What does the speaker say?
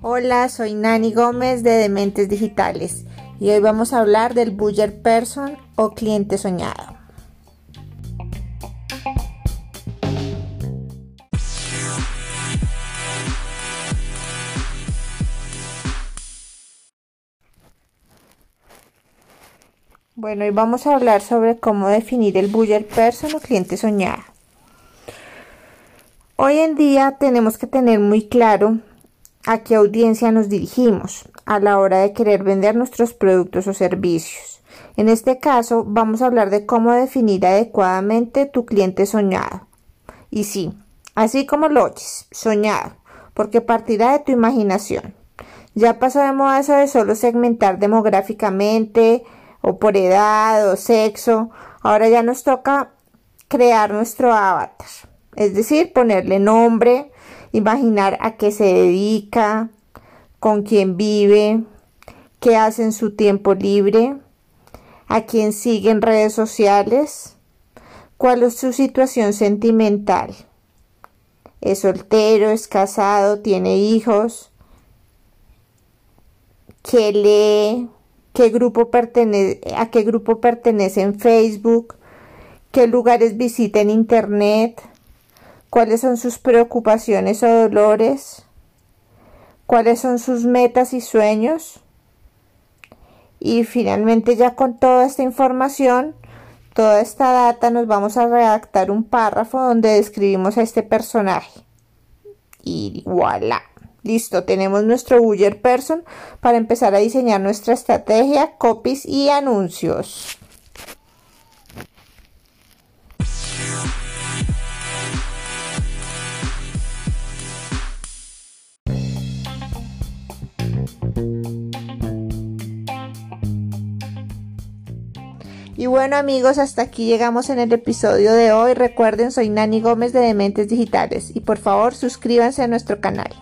Hola, soy Nani Gómez de Dementes Digitales y hoy vamos a hablar del Buyer Person o cliente soñado. Bueno, hoy vamos a hablar sobre cómo definir el Buyer Person o cliente soñado. Hoy en día tenemos que tener muy claro a qué audiencia nos dirigimos a la hora de querer vender nuestros productos o servicios. En este caso vamos a hablar de cómo definir adecuadamente tu cliente soñado. Y sí, así como lo oyes, soñado, porque partirá de tu imaginación. Ya pasó de moda eso de solo segmentar demográficamente o por edad o sexo. Ahora ya nos toca crear nuestro avatar, es decir, ponerle nombre, imaginar a qué se dedica, con quién vive, qué hace en su tiempo libre, a quién sigue en redes sociales, cuál es su situación sentimental. Es soltero, es casado, tiene hijos, qué lee, qué grupo a qué grupo pertenece en Facebook, qué lugares visita en Internet, cuáles son sus preocupaciones o dolores, cuáles son sus metas y sueños. Y finalmente ya con toda esta información, toda esta data, nos vamos a redactar un párrafo donde describimos a este personaje. Y voilà. Listo, tenemos nuestro Buyer Person para empezar a diseñar nuestra estrategia, copies y anuncios. Y bueno amigos, hasta aquí llegamos en el episodio de hoy. Recuerden, soy Nani Gómez de Dementes Digitales y por favor suscríbanse a nuestro canal.